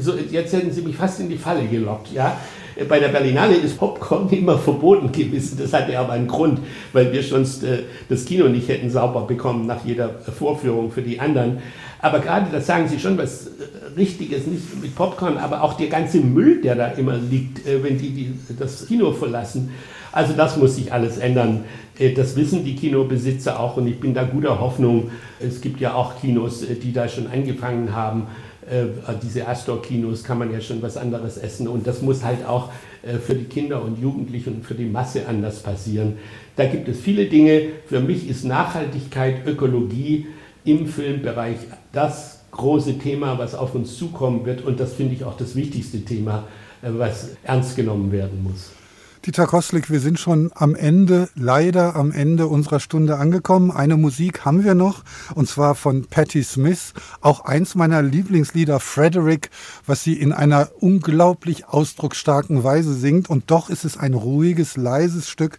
So, jetzt hätten Sie mich fast in die Falle gelockt. Ja? Bei der Berlinale ist Popcorn immer verboten gewesen. Das hatte aber einen Grund, weil wir sonst äh, das Kino nicht hätten sauber bekommen nach jeder Vorführung für die anderen. Aber gerade, das sagen Sie schon, was äh, Richtiges, nicht mit Popcorn, aber auch der ganze Müll, der da immer liegt, äh, wenn die, die das Kino verlassen. Also das muss sich alles ändern. Äh, das wissen die Kinobesitzer auch und ich bin da guter Hoffnung. Es gibt ja auch Kinos, die da schon angefangen haben, diese Astor-Kinos kann man ja schon was anderes essen und das muss halt auch für die Kinder und Jugendlichen und für die Masse anders passieren. Da gibt es viele Dinge. Für mich ist Nachhaltigkeit, Ökologie im Filmbereich das große Thema, was auf uns zukommen wird und das finde ich auch das wichtigste Thema, äh, was ernst genommen werden muss.
Dieter Kostlik, wir sind schon am Ende, leider am Ende unserer Stunde angekommen. Eine Musik haben wir noch, und zwar von Patti Smith, auch eins meiner Lieblingslieder, Frederick, was sie in einer unglaublich ausdrucksstarken Weise singt. Und doch ist es ein ruhiges, leises Stück.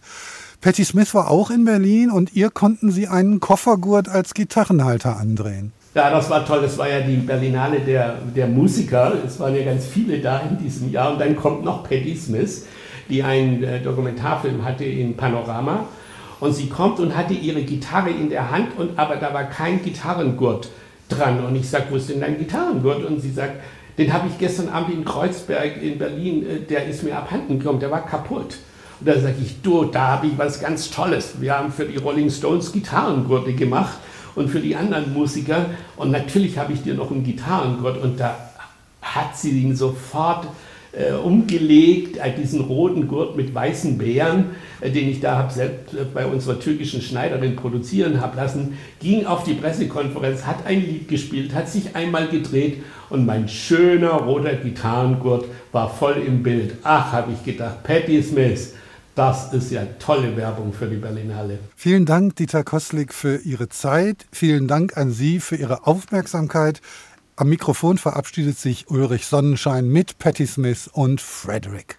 Patti Smith war auch in Berlin und ihr konnten sie einen Koffergurt als Gitarrenhalter andrehen.
Ja, das war toll. Das war ja die Berlinale der, der Musiker. Es waren ja ganz viele da in diesem Jahr. Und dann kommt noch Patti Smith die einen äh, Dokumentarfilm hatte in Panorama. Und sie kommt und hatte ihre Gitarre in der Hand, und, aber da war kein Gitarrengurt dran. Und ich sage, wo ist denn dein Gitarrengurt? Und sie sagt, den habe ich gestern Abend in Kreuzberg in Berlin, äh, der ist mir abhanden gekommen, der war kaputt. Und da sage ich, du, da habe ich was ganz Tolles. Wir haben für die Rolling Stones Gitarrengurte gemacht und für die anderen Musiker. Und natürlich habe ich dir noch einen Gitarrengurt. Und da hat sie ihn sofort äh, umgelegt, äh, diesen roten Gurt mit weißen Beeren, äh, den ich da habe selbst äh, bei unserer türkischen Schneiderin produzieren habe lassen, ging auf die Pressekonferenz, hat ein Lied gespielt, hat sich einmal gedreht und mein schöner roter Gitarrengurt war voll im Bild. Ach, habe ich gedacht, Patti Smith. Das ist ja tolle Werbung für die Berlinale.
Vielen Dank, Dieter Kostlik, für Ihre Zeit. Vielen Dank an Sie für Ihre Aufmerksamkeit. Am Mikrofon verabschiedet sich Ulrich Sonnenschein mit Patti Smith und Frederick.